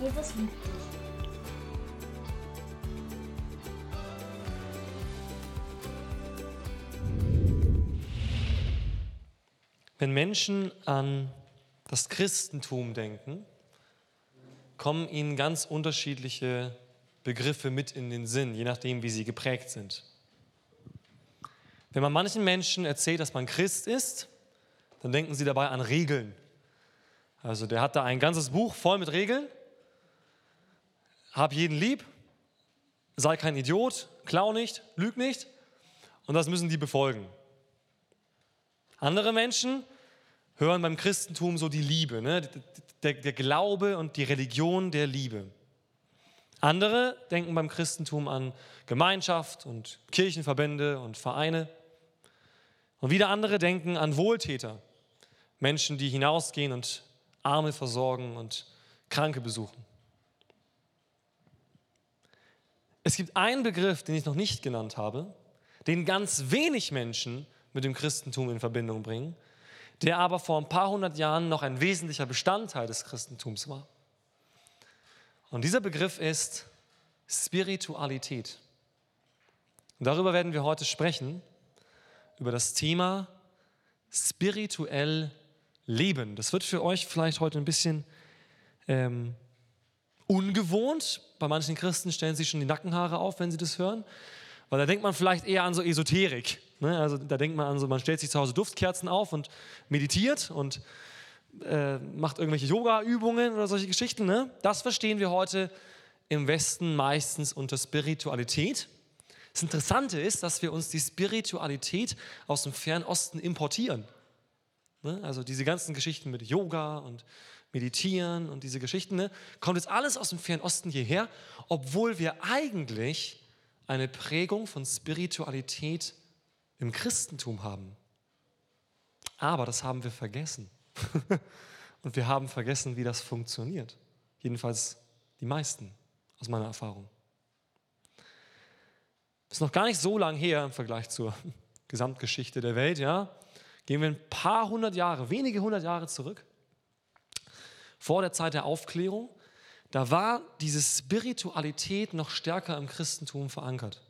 Jesus liebt. Wenn Menschen an das Christentum denken, kommen ihnen ganz unterschiedliche Begriffe mit in den Sinn, je nachdem, wie sie geprägt sind. Wenn man manchen Menschen erzählt, dass man Christ ist, dann denken sie dabei an Regeln. Also der hat da ein ganzes Buch voll mit Regeln. Hab jeden lieb, sei kein Idiot, klau nicht, lüg nicht. Und das müssen die befolgen. Andere Menschen hören beim Christentum so die Liebe, ne? der, der Glaube und die Religion der Liebe. Andere denken beim Christentum an Gemeinschaft und Kirchenverbände und Vereine. Und wieder andere denken an Wohltäter, Menschen, die hinausgehen und Arme versorgen und Kranke besuchen. Es gibt einen Begriff, den ich noch nicht genannt habe, den ganz wenig Menschen mit dem Christentum in Verbindung bringen, der aber vor ein paar hundert Jahren noch ein wesentlicher Bestandteil des Christentums war. Und dieser Begriff ist Spiritualität. Und darüber werden wir heute sprechen, über das Thema spirituell leben. Das wird für euch vielleicht heute ein bisschen ähm, ungewohnt. Bei manchen Christen stellen sich schon die Nackenhaare auf, wenn sie das hören, weil da denkt man vielleicht eher an so Esoterik. Ne? Also da denkt man an so, man stellt sich zu Hause Duftkerzen auf und meditiert und äh, macht irgendwelche Yoga-Übungen oder solche Geschichten. Ne? Das verstehen wir heute im Westen meistens unter Spiritualität. Das Interessante ist, dass wir uns die Spiritualität aus dem Fernosten importieren. Ne? Also diese ganzen Geschichten mit Yoga und Meditieren und diese Geschichten, ne? kommt jetzt alles aus dem Fernosten hierher, obwohl wir eigentlich eine Prägung von Spiritualität im Christentum haben. Aber das haben wir vergessen. Und wir haben vergessen, wie das funktioniert. Jedenfalls die meisten aus meiner Erfahrung. Ist noch gar nicht so lang her im Vergleich zur Gesamtgeschichte der Welt, ja. Gehen wir ein paar hundert Jahre, wenige hundert Jahre zurück, vor der Zeit der Aufklärung, da war diese Spiritualität noch stärker im Christentum verankert.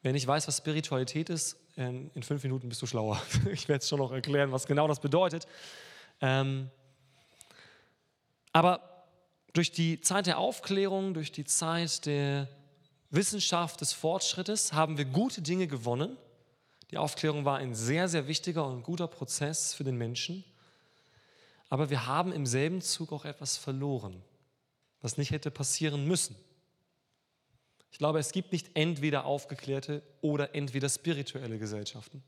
Wer nicht weiß, was Spiritualität ist, ähm, in fünf Minuten bist du schlauer. Ich werde es schon noch erklären, was genau das bedeutet. Ähm, aber durch die Zeit der Aufklärung, durch die Zeit der Wissenschaft, des Fortschrittes haben wir gute Dinge gewonnen. Die Aufklärung war ein sehr, sehr wichtiger und guter Prozess für den Menschen. Aber wir haben im selben Zug auch etwas verloren, was nicht hätte passieren müssen. Ich glaube, es gibt nicht entweder aufgeklärte oder entweder spirituelle Gesellschaften.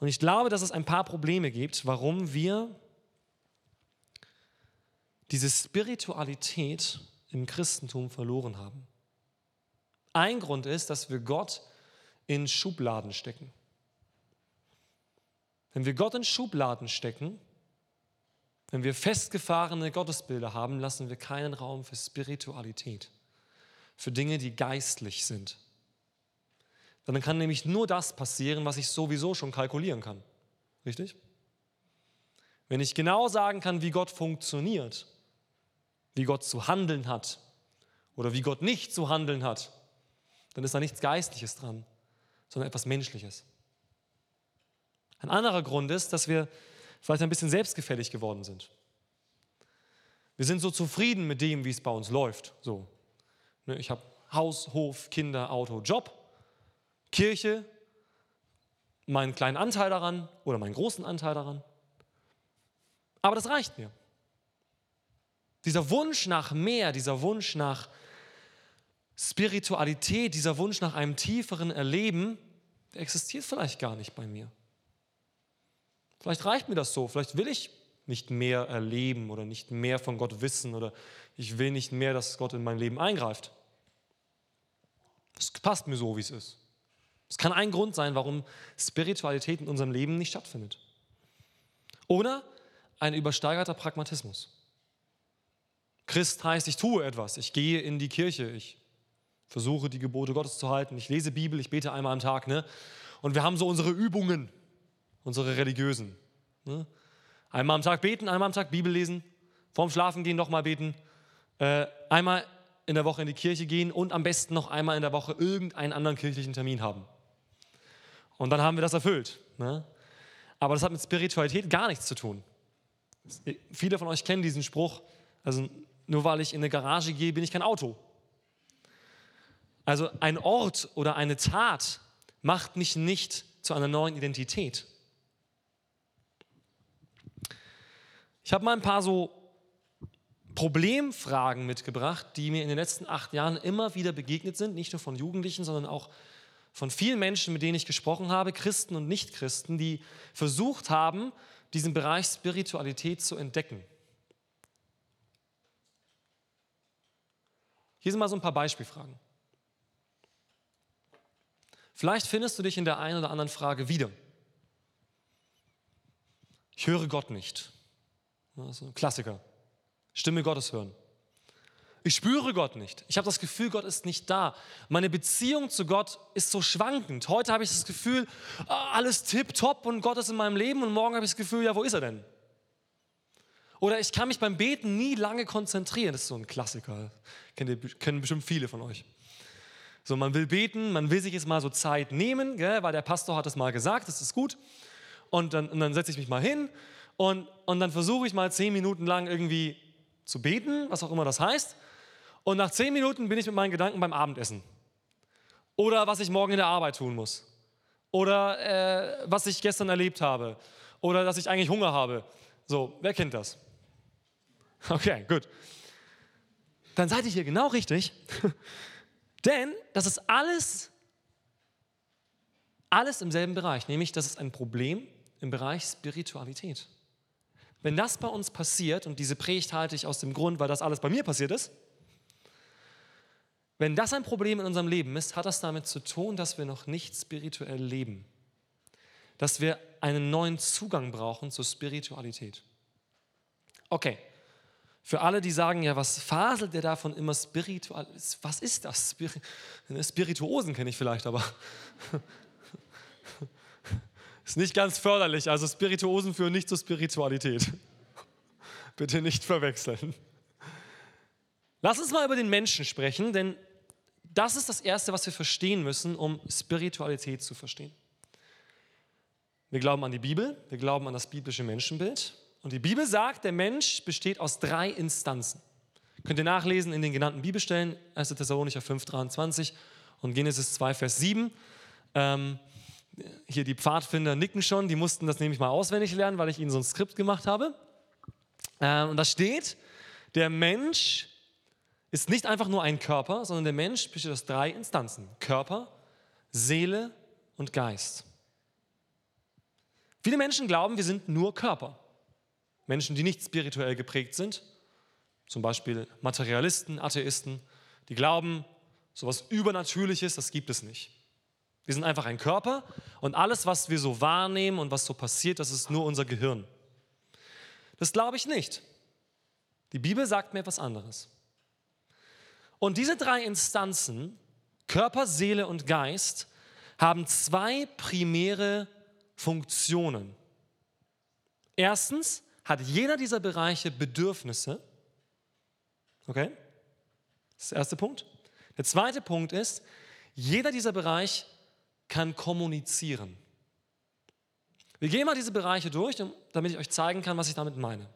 Und ich glaube, dass es ein paar Probleme gibt, warum wir diese Spiritualität im Christentum verloren haben. Ein Grund ist, dass wir Gott in Schubladen stecken. Wenn wir Gott in Schubladen stecken, wenn wir festgefahrene Gottesbilder haben, lassen wir keinen Raum für Spiritualität für Dinge, die geistlich sind. Dann kann nämlich nur das passieren, was ich sowieso schon kalkulieren kann. Richtig? Wenn ich genau sagen kann, wie Gott funktioniert, wie Gott zu handeln hat oder wie Gott nicht zu handeln hat, dann ist da nichts Geistliches dran, sondern etwas Menschliches. Ein anderer Grund ist, dass wir vielleicht ein bisschen selbstgefällig geworden sind. Wir sind so zufrieden mit dem, wie es bei uns läuft. So, Ne, ich habe Haus, Hof, Kinder, Auto, Job, Kirche, meinen kleinen Anteil daran oder meinen großen Anteil daran. Aber das reicht mir. Dieser Wunsch nach mehr, dieser Wunsch nach Spiritualität, dieser Wunsch nach einem tieferen Erleben, der existiert vielleicht gar nicht bei mir. Vielleicht reicht mir das so, vielleicht will ich nicht mehr erleben oder nicht mehr von Gott wissen oder ich will nicht mehr, dass Gott in mein Leben eingreift. Das passt mir so, wie es ist. Das kann ein Grund sein, warum Spiritualität in unserem Leben nicht stattfindet. Oder ein übersteigerter Pragmatismus. Christ heißt, ich tue etwas, ich gehe in die Kirche, ich versuche die Gebote Gottes zu halten, ich lese Bibel, ich bete einmal am Tag. Ne? Und wir haben so unsere Übungen, unsere religiösen. Ne? Einmal am Tag beten, einmal am Tag Bibel lesen, vorm Schlafengehen nochmal beten, äh, einmal in der Woche in die Kirche gehen und am besten noch einmal in der Woche irgendeinen anderen kirchlichen Termin haben. Und dann haben wir das erfüllt. Ne? Aber das hat mit Spiritualität gar nichts zu tun. Viele von euch kennen diesen Spruch, also nur weil ich in eine Garage gehe, bin ich kein Auto. Also ein Ort oder eine Tat macht mich nicht zu einer neuen Identität. Ich habe mal ein paar so Problemfragen mitgebracht, die mir in den letzten acht Jahren immer wieder begegnet sind, nicht nur von Jugendlichen, sondern auch von vielen Menschen, mit denen ich gesprochen habe, Christen und Nichtchristen, die versucht haben, diesen Bereich Spiritualität zu entdecken. Hier sind mal so ein paar Beispielfragen. Vielleicht findest du dich in der einen oder anderen Frage wieder. Ich höre Gott nicht. Ein Klassiker. Stimme Gottes hören. Ich spüre Gott nicht. Ich habe das Gefühl, Gott ist nicht da. Meine Beziehung zu Gott ist so schwankend. Heute habe ich das Gefühl, ah, alles tipptopp und Gott ist in meinem Leben und morgen habe ich das Gefühl, ja, wo ist er denn? Oder ich kann mich beim Beten nie lange konzentrieren. Das ist so ein Klassiker. Kennt kennen bestimmt viele von euch. So, man will beten, man will sich jetzt mal so Zeit nehmen, gell, weil der Pastor hat es mal gesagt, das ist gut. Und dann, und dann setze ich mich mal hin und, und dann versuche ich mal zehn Minuten lang irgendwie zu beten, was auch immer das heißt. Und nach zehn Minuten bin ich mit meinen Gedanken beim Abendessen. Oder was ich morgen in der Arbeit tun muss. Oder äh, was ich gestern erlebt habe. Oder dass ich eigentlich Hunger habe. So, wer kennt das? Okay, gut. Dann seid ihr hier genau richtig. Denn das ist alles, alles im selben Bereich. Nämlich, das ist ein Problem im Bereich Spiritualität. Wenn das bei uns passiert, und diese Predigt halte ich aus dem Grund, weil das alles bei mir passiert ist, wenn das ein Problem in unserem Leben ist, hat das damit zu tun, dass wir noch nicht spirituell leben. Dass wir einen neuen Zugang brauchen zur Spiritualität. Okay, für alle, die sagen, ja, was faselt der davon immer spiritual? Was ist das? Spirituosen kenne ich vielleicht, aber ist nicht ganz förderlich. Also Spirituosen führen nicht zur Spiritualität. Bitte nicht verwechseln. Lass uns mal über den Menschen sprechen, denn das ist das Erste, was wir verstehen müssen, um Spiritualität zu verstehen. Wir glauben an die Bibel, wir glauben an das biblische Menschenbild. Und die Bibel sagt, der Mensch besteht aus drei Instanzen. Könnt ihr nachlesen in den genannten Bibelstellen, 1. Thessalonicher 5, 23 und Genesis 2, Vers 7. Ähm, hier die Pfadfinder nicken schon, die mussten das nämlich mal auswendig lernen, weil ich ihnen so ein Skript gemacht habe. Ähm, und da steht, der Mensch ist nicht einfach nur ein Körper, sondern der Mensch besteht aus drei Instanzen. Körper, Seele und Geist. Viele Menschen glauben, wir sind nur Körper. Menschen, die nicht spirituell geprägt sind, zum Beispiel Materialisten, Atheisten, die glauben, so etwas Übernatürliches, das gibt es nicht. Wir sind einfach ein Körper und alles, was wir so wahrnehmen und was so passiert, das ist nur unser Gehirn. Das glaube ich nicht. Die Bibel sagt mir etwas anderes. Und diese drei Instanzen, Körper, Seele und Geist, haben zwei primäre Funktionen. Erstens hat jeder dieser Bereiche Bedürfnisse. Okay? Das ist der erste Punkt. Der zweite Punkt ist, jeder dieser Bereiche kann kommunizieren. Wir gehen mal diese Bereiche durch, damit ich euch zeigen kann, was ich damit meine.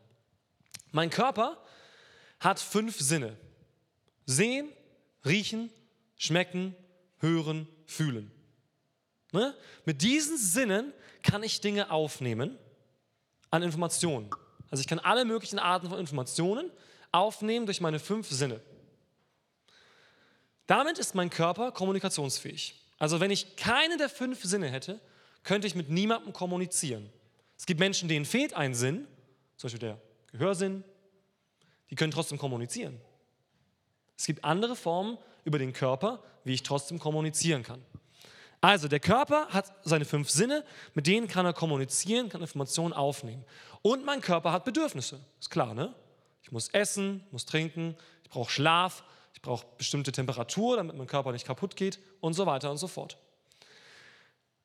Mein Körper hat fünf Sinne. Sehen, riechen, schmecken, hören, fühlen. Ne? Mit diesen Sinnen kann ich Dinge aufnehmen an Informationen. Also ich kann alle möglichen Arten von Informationen aufnehmen durch meine fünf Sinne. Damit ist mein Körper kommunikationsfähig. Also wenn ich keine der fünf Sinne hätte, könnte ich mit niemandem kommunizieren. Es gibt Menschen, denen fehlt ein Sinn, zum Beispiel der Gehörsinn, die können trotzdem kommunizieren. Es gibt andere Formen über den Körper, wie ich trotzdem kommunizieren kann. Also der Körper hat seine fünf Sinne, mit denen kann er kommunizieren, kann Informationen aufnehmen. Und mein Körper hat Bedürfnisse, ist klar, ne? Ich muss essen, muss trinken, ich brauche Schlaf, ich brauche bestimmte Temperatur, damit mein Körper nicht kaputt geht und so weiter und so fort.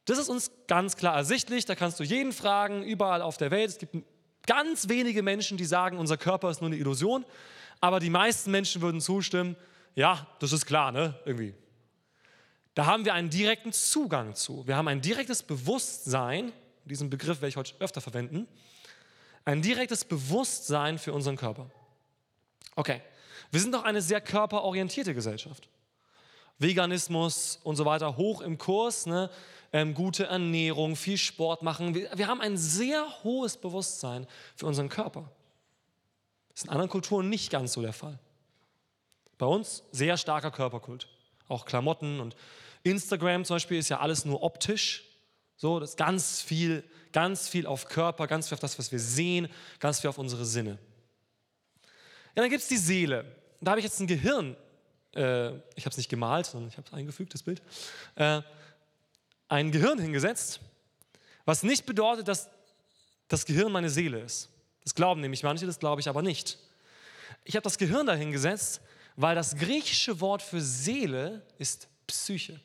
Das ist uns ganz klar ersichtlich, da kannst du jeden fragen, überall auf der Welt. Es gibt ganz wenige Menschen, die sagen, unser Körper ist nur eine Illusion, aber die meisten Menschen würden zustimmen, ja, das ist klar, ne? Irgendwie. Da haben wir einen direkten Zugang zu. Wir haben ein direktes Bewusstsein, diesen Begriff werde ich heute öfter verwenden, ein direktes Bewusstsein für unseren Körper. Okay, wir sind doch eine sehr körperorientierte Gesellschaft. Veganismus und so weiter hoch im Kurs, ne? ähm, gute Ernährung, viel Sport machen. Wir, wir haben ein sehr hohes Bewusstsein für unseren Körper. Das ist in anderen Kulturen nicht ganz so der Fall. Bei uns sehr starker Körperkult. Auch Klamotten und Instagram zum Beispiel ist ja alles nur optisch. So, das ist ganz viel, ganz viel auf Körper, ganz viel auf das, was wir sehen, ganz viel auf unsere Sinne. Ja, dann gibt es die Seele. Da habe ich jetzt ein Gehirn, äh, ich habe es nicht gemalt, sondern ich habe es eingefügt, das Bild, äh, ein Gehirn hingesetzt, was nicht bedeutet, dass das Gehirn meine Seele ist. Das glauben nämlich manche, das glaube ich aber nicht. Ich habe das Gehirn dahin gesetzt, weil das griechische Wort für Seele ist Psyche.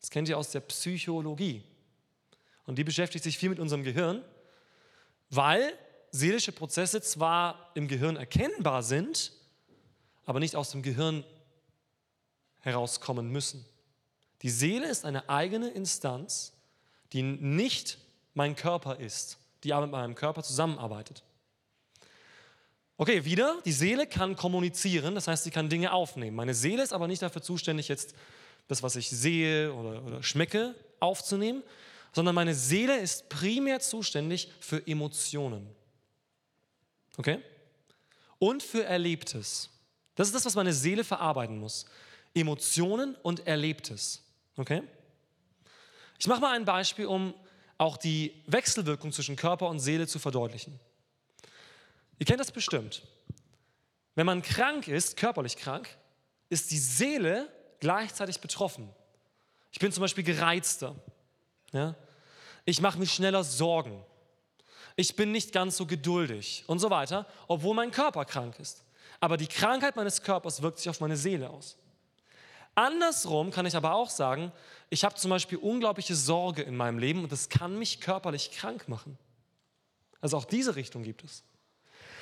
Das kennt ihr aus der Psychologie. Und die beschäftigt sich viel mit unserem Gehirn, weil seelische Prozesse zwar im Gehirn erkennbar sind, aber nicht aus dem Gehirn herauskommen müssen. Die Seele ist eine eigene Instanz, die nicht mein Körper ist, die aber mit meinem Körper zusammenarbeitet. Okay, wieder, die Seele kann kommunizieren, das heißt, sie kann Dinge aufnehmen. Meine Seele ist aber nicht dafür zuständig, jetzt das, was ich sehe oder, oder schmecke, aufzunehmen, sondern meine Seele ist primär zuständig für Emotionen. Okay? Und für Erlebtes. Das ist das, was meine Seele verarbeiten muss. Emotionen und Erlebtes. Okay? Ich mache mal ein Beispiel, um auch die Wechselwirkung zwischen Körper und Seele zu verdeutlichen. Ihr kennt das bestimmt. Wenn man krank ist, körperlich krank, ist die Seele gleichzeitig betroffen. Ich bin zum Beispiel gereizter. Ja? Ich mache mir schneller Sorgen. Ich bin nicht ganz so geduldig und so weiter, obwohl mein Körper krank ist. Aber die Krankheit meines Körpers wirkt sich auf meine Seele aus. Andersrum kann ich aber auch sagen, ich habe zum Beispiel unglaubliche Sorge in meinem Leben und das kann mich körperlich krank machen. Also auch diese Richtung gibt es.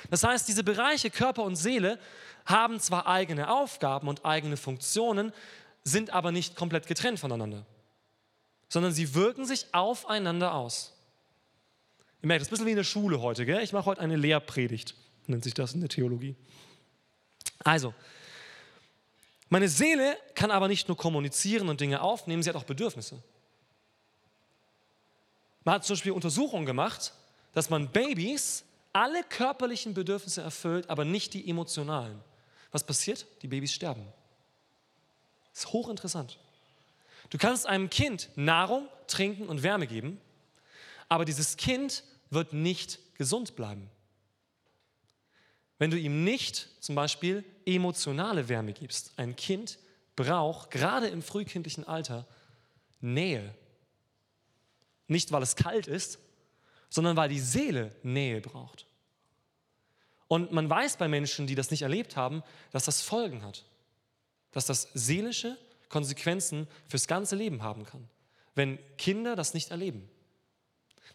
Das heißt, diese Bereiche Körper und Seele haben zwar eigene Aufgaben und eigene Funktionen, sind aber nicht komplett getrennt voneinander, sondern sie wirken sich aufeinander aus. Ihr merkt, das ist ein bisschen wie in der Schule heute. Gell? Ich mache heute eine Lehrpredigt, nennt sich das in der Theologie. Also, meine Seele kann aber nicht nur kommunizieren und Dinge aufnehmen, sie hat auch Bedürfnisse. Man hat zum Beispiel Untersuchungen gemacht, dass man Babys alle körperlichen Bedürfnisse erfüllt, aber nicht die emotionalen. Was passiert? Die Babys sterben. Das ist hochinteressant. Du kannst einem Kind Nahrung, Trinken und Wärme geben, aber dieses Kind wird nicht gesund bleiben. Wenn du ihm nicht zum Beispiel emotionale Wärme gibst. Ein Kind braucht gerade im frühkindlichen Alter Nähe. Nicht, weil es kalt ist, sondern weil die Seele Nähe braucht. Und man weiß bei Menschen, die das nicht erlebt haben, dass das Folgen hat. Dass das seelische Konsequenzen fürs ganze Leben haben kann, wenn Kinder das nicht erleben.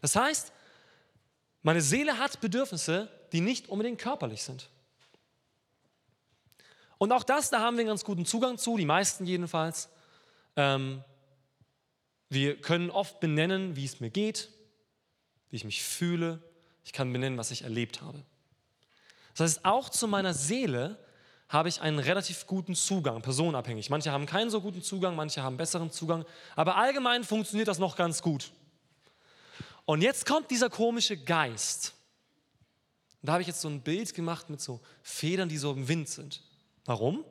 Das heißt, meine Seele hat Bedürfnisse, die nicht unbedingt körperlich sind. Und auch das, da haben wir einen ganz guten Zugang zu, die meisten jedenfalls. Ähm, wir können oft benennen, wie es mir geht, wie ich mich fühle. Ich kann benennen, was ich erlebt habe. Das heißt, auch zu meiner Seele habe ich einen relativ guten Zugang, personenabhängig. Manche haben keinen so guten Zugang, manche haben besseren Zugang, aber allgemein funktioniert das noch ganz gut. Und jetzt kommt dieser komische Geist. Und da habe ich jetzt so ein Bild gemacht mit so Federn, die so im Wind sind. Warum?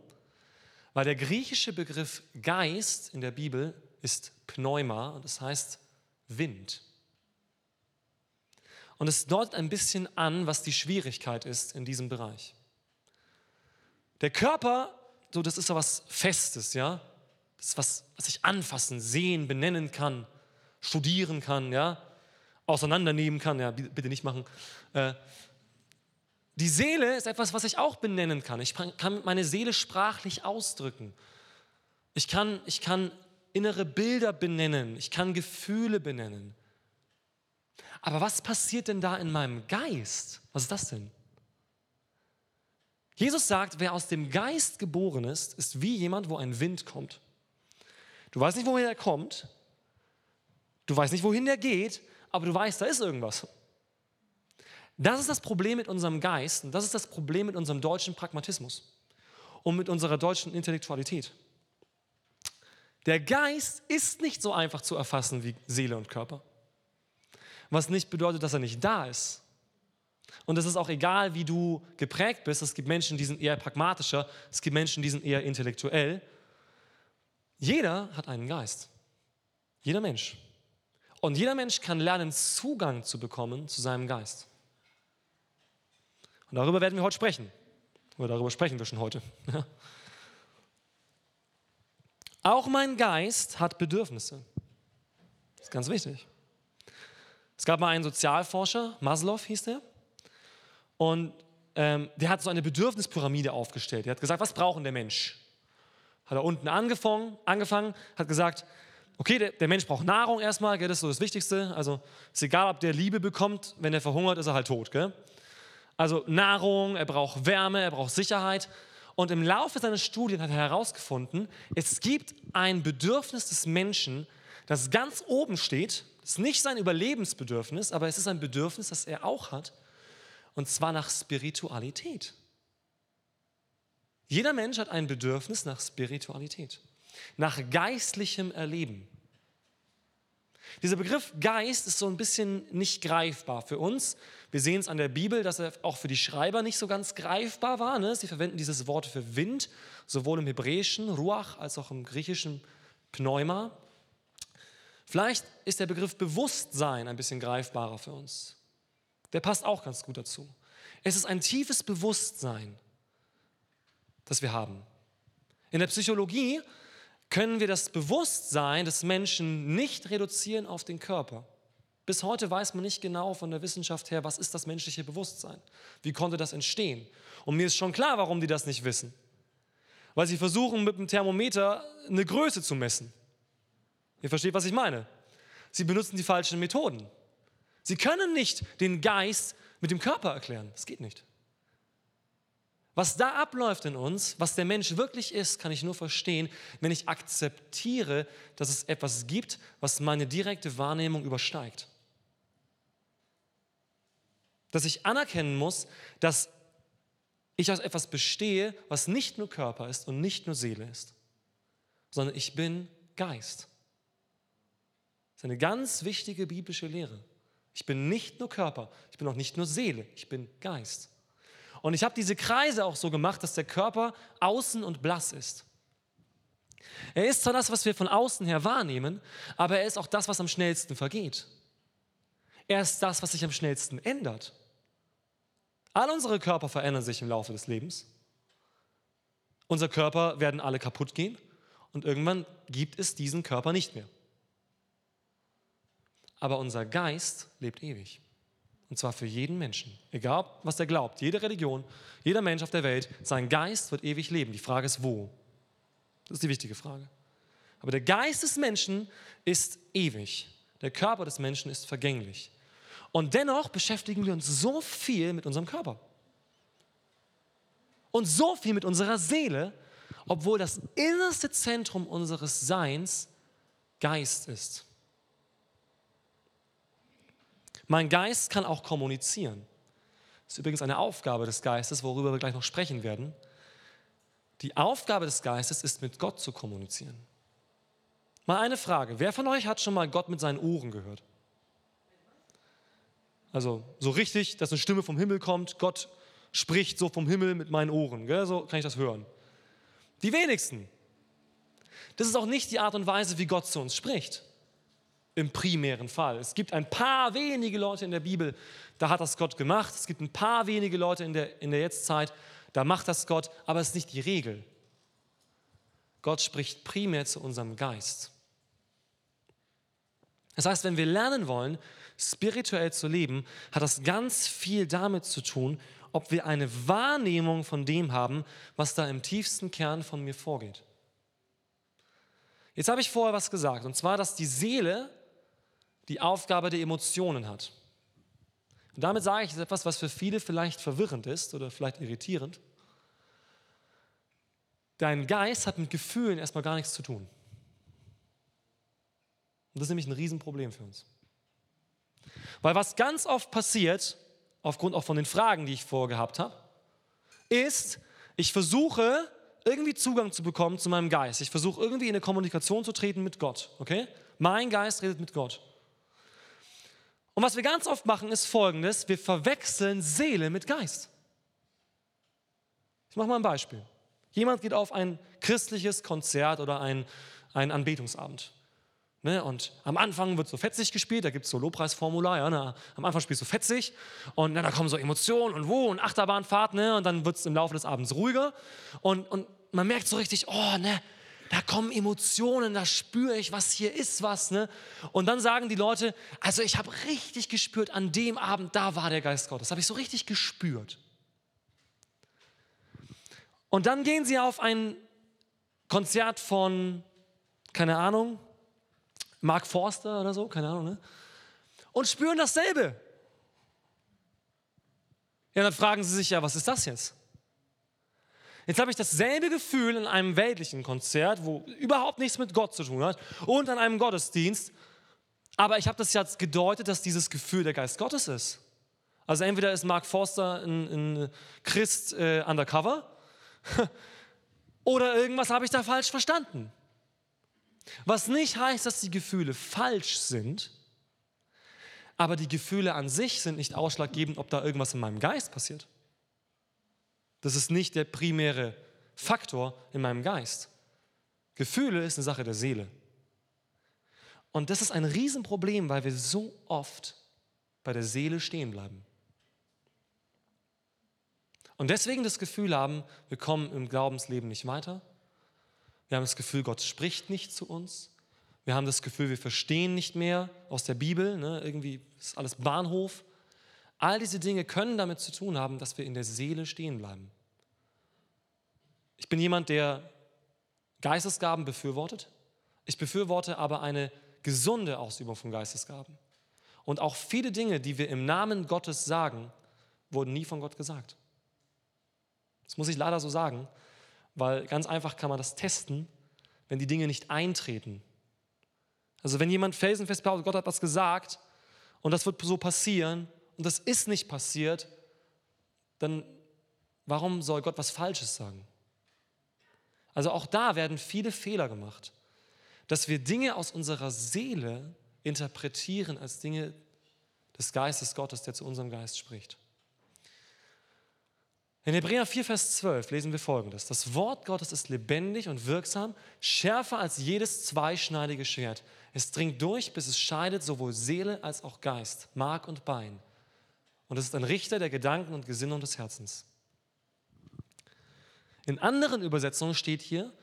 Weil der griechische Begriff Geist in der Bibel ist Pneuma und das heißt Wind. Und es deutet ein bisschen an, was die Schwierigkeit ist in diesem Bereich. Der Körper, so das ist so was Festes, ja. Das ist was, was ich anfassen, sehen, benennen kann, studieren kann, ja, auseinandernehmen kann, ja, bitte nicht machen. Äh, die Seele ist etwas, was ich auch benennen kann. Ich kann meine Seele sprachlich ausdrücken. Ich kann, ich kann innere Bilder benennen. Ich kann Gefühle benennen. Aber was passiert denn da in meinem Geist? Was ist das denn? Jesus sagt, wer aus dem Geist geboren ist, ist wie jemand, wo ein Wind kommt. Du weißt nicht, wohin er kommt, du weißt nicht, wohin der geht, aber du weißt, da ist irgendwas. Das ist das Problem mit unserem Geist und das ist das Problem mit unserem deutschen Pragmatismus und mit unserer deutschen Intellektualität. Der Geist ist nicht so einfach zu erfassen wie Seele und Körper. Was nicht bedeutet, dass er nicht da ist. Und es ist auch egal, wie du geprägt bist. Es gibt Menschen, die sind eher pragmatischer, es gibt Menschen, die sind eher intellektuell. Jeder hat einen Geist. Jeder Mensch. Und jeder Mensch kann lernen, Zugang zu bekommen zu seinem Geist. Und darüber werden wir heute sprechen. Oder darüber sprechen wir schon heute. Auch mein Geist hat Bedürfnisse. Das ist ganz wichtig. Es gab mal einen Sozialforscher, Maslow hieß der, und ähm, der hat so eine Bedürfnispyramide aufgestellt. Er hat gesagt, was braucht der Mensch? Hat er unten angefangen, angefangen hat gesagt, okay, der, der Mensch braucht Nahrung erstmal, gell, das ist so das Wichtigste. Also ist egal, ob der Liebe bekommt, wenn er verhungert, ist er halt tot. Gell? Also Nahrung, er braucht Wärme, er braucht Sicherheit. Und im Laufe seiner Studien hat er herausgefunden, es gibt ein Bedürfnis des Menschen, das ganz oben steht. Das ist nicht sein Überlebensbedürfnis, aber es ist ein Bedürfnis, das er auch hat. Und zwar nach Spiritualität. Jeder Mensch hat ein Bedürfnis nach Spiritualität, nach geistlichem Erleben. Dieser Begriff Geist ist so ein bisschen nicht greifbar für uns. Wir sehen es an der Bibel, dass er auch für die Schreiber nicht so ganz greifbar war. Ne? Sie verwenden dieses Wort für Wind, sowohl im Hebräischen, Ruach, als auch im Griechischen Pneuma. Vielleicht ist der Begriff Bewusstsein ein bisschen greifbarer für uns. Der passt auch ganz gut dazu. Es ist ein tiefes Bewusstsein, das wir haben. In der Psychologie können wir das Bewusstsein des Menschen nicht reduzieren auf den Körper. Bis heute weiß man nicht genau von der Wissenschaft her, was ist das menschliche Bewusstsein? Wie konnte das entstehen? Und mir ist schon klar, warum die das nicht wissen. Weil sie versuchen, mit dem Thermometer eine Größe zu messen. Ihr versteht, was ich meine? Sie benutzen die falschen Methoden. Sie können nicht den Geist mit dem Körper erklären. Das geht nicht. Was da abläuft in uns, was der Mensch wirklich ist, kann ich nur verstehen, wenn ich akzeptiere, dass es etwas gibt, was meine direkte Wahrnehmung übersteigt. Dass ich anerkennen muss, dass ich aus etwas bestehe, was nicht nur Körper ist und nicht nur Seele ist, sondern ich bin Geist. Das ist eine ganz wichtige biblische Lehre. Ich bin nicht nur Körper, ich bin auch nicht nur Seele, ich bin Geist. Und ich habe diese Kreise auch so gemacht, dass der Körper außen und blass ist. Er ist zwar das, was wir von außen her wahrnehmen, aber er ist auch das, was am schnellsten vergeht. Er ist das, was sich am schnellsten ändert. All unsere Körper verändern sich im Laufe des Lebens. Unser Körper werden alle kaputt gehen und irgendwann gibt es diesen Körper nicht mehr. Aber unser Geist lebt ewig. Und zwar für jeden Menschen. Egal, was er glaubt. Jede Religion, jeder Mensch auf der Welt, sein Geist wird ewig leben. Die Frage ist, wo? Das ist die wichtige Frage. Aber der Geist des Menschen ist ewig. Der Körper des Menschen ist vergänglich. Und dennoch beschäftigen wir uns so viel mit unserem Körper. Und so viel mit unserer Seele, obwohl das innerste Zentrum unseres Seins Geist ist. Mein Geist kann auch kommunizieren. Das ist übrigens eine Aufgabe des Geistes, worüber wir gleich noch sprechen werden. Die Aufgabe des Geistes ist, mit Gott zu kommunizieren. Mal eine Frage. Wer von euch hat schon mal Gott mit seinen Ohren gehört? Also so richtig, dass eine Stimme vom Himmel kommt, Gott spricht so vom Himmel mit meinen Ohren. Gell? So kann ich das hören. Die wenigsten. Das ist auch nicht die Art und Weise, wie Gott zu uns spricht im primären Fall. Es gibt ein paar wenige Leute in der Bibel, da hat das Gott gemacht. Es gibt ein paar wenige Leute in der, in der Jetztzeit, da macht das Gott, aber es ist nicht die Regel. Gott spricht primär zu unserem Geist. Das heißt, wenn wir lernen wollen, spirituell zu leben, hat das ganz viel damit zu tun, ob wir eine Wahrnehmung von dem haben, was da im tiefsten Kern von mir vorgeht. Jetzt habe ich vorher was gesagt, und zwar, dass die Seele die Aufgabe der Emotionen hat. Und damit sage ich etwas, was für viele vielleicht verwirrend ist oder vielleicht irritierend. Dein Geist hat mit Gefühlen erstmal gar nichts zu tun. Und das ist nämlich ein Riesenproblem für uns. Weil was ganz oft passiert, aufgrund auch von den Fragen, die ich vorgehabt habe, ist, ich versuche irgendwie Zugang zu bekommen zu meinem Geist. Ich versuche irgendwie in eine Kommunikation zu treten mit Gott. Okay? Mein Geist redet mit Gott. Und was wir ganz oft machen, ist folgendes: Wir verwechseln Seele mit Geist. Ich mache mal ein Beispiel. Jemand geht auf ein christliches Konzert oder ein, ein Anbetungsabend. Ne, und am Anfang wird so fetzig gespielt, da gibt es so Lobpreisformular, ja, na, am Anfang spielst du fetzig und dann da kommen so Emotionen und wo und Achterbahnfahrt, ne, und dann wird es im Laufe des Abends ruhiger und, und man merkt so richtig, oh, ne, da kommen Emotionen, da spüre ich, was hier ist, was, ne? Und dann sagen die Leute, also ich habe richtig gespürt, an dem Abend, da war der Geist Gottes, habe ich so richtig gespürt. Und dann gehen sie auf ein Konzert von, keine Ahnung, Mark Forster oder so, keine Ahnung, ne? Und spüren dasselbe. Ja, dann fragen sie sich ja, was ist das jetzt? Jetzt habe ich dasselbe Gefühl in einem weltlichen Konzert, wo überhaupt nichts mit Gott zu tun hat, und an einem Gottesdienst. Aber ich habe das jetzt gedeutet, dass dieses Gefühl der Geist Gottes ist. Also entweder ist Mark Forster ein, ein Christ äh, undercover oder irgendwas habe ich da falsch verstanden. Was nicht heißt, dass die Gefühle falsch sind, aber die Gefühle an sich sind nicht ausschlaggebend, ob da irgendwas in meinem Geist passiert. Das ist nicht der primäre Faktor in meinem Geist. Gefühle ist eine Sache der Seele. Und das ist ein Riesenproblem, weil wir so oft bei der Seele stehen bleiben. Und deswegen das Gefühl haben, wir kommen im Glaubensleben nicht weiter, wir haben das Gefühl, Gott spricht nicht zu uns. Wir haben das Gefühl, wir verstehen nicht mehr aus der Bibel. Ne? Irgendwie ist alles Bahnhof. All diese Dinge können damit zu tun haben, dass wir in der Seele stehen bleiben. Ich bin jemand, der Geistesgaben befürwortet. Ich befürworte aber eine gesunde Ausübung von Geistesgaben. Und auch viele Dinge, die wir im Namen Gottes sagen, wurden nie von Gott gesagt. Das muss ich leider so sagen weil ganz einfach kann man das testen, wenn die Dinge nicht eintreten. Also wenn jemand felsenfest behauptet, Gott hat was gesagt und das wird so passieren und das ist nicht passiert, dann warum soll Gott was Falsches sagen? Also auch da werden viele Fehler gemacht, dass wir Dinge aus unserer Seele interpretieren als Dinge des Geistes Gottes, der zu unserem Geist spricht. In Hebräer 4, Vers 12 lesen wir folgendes: Das Wort Gottes ist lebendig und wirksam, schärfer als jedes zweischneidige Schwert. Es dringt durch, bis es scheidet sowohl Seele als auch Geist, Mark und Bein. Und es ist ein Richter der Gedanken und Gesinnung des Herzens. In anderen Übersetzungen steht hier,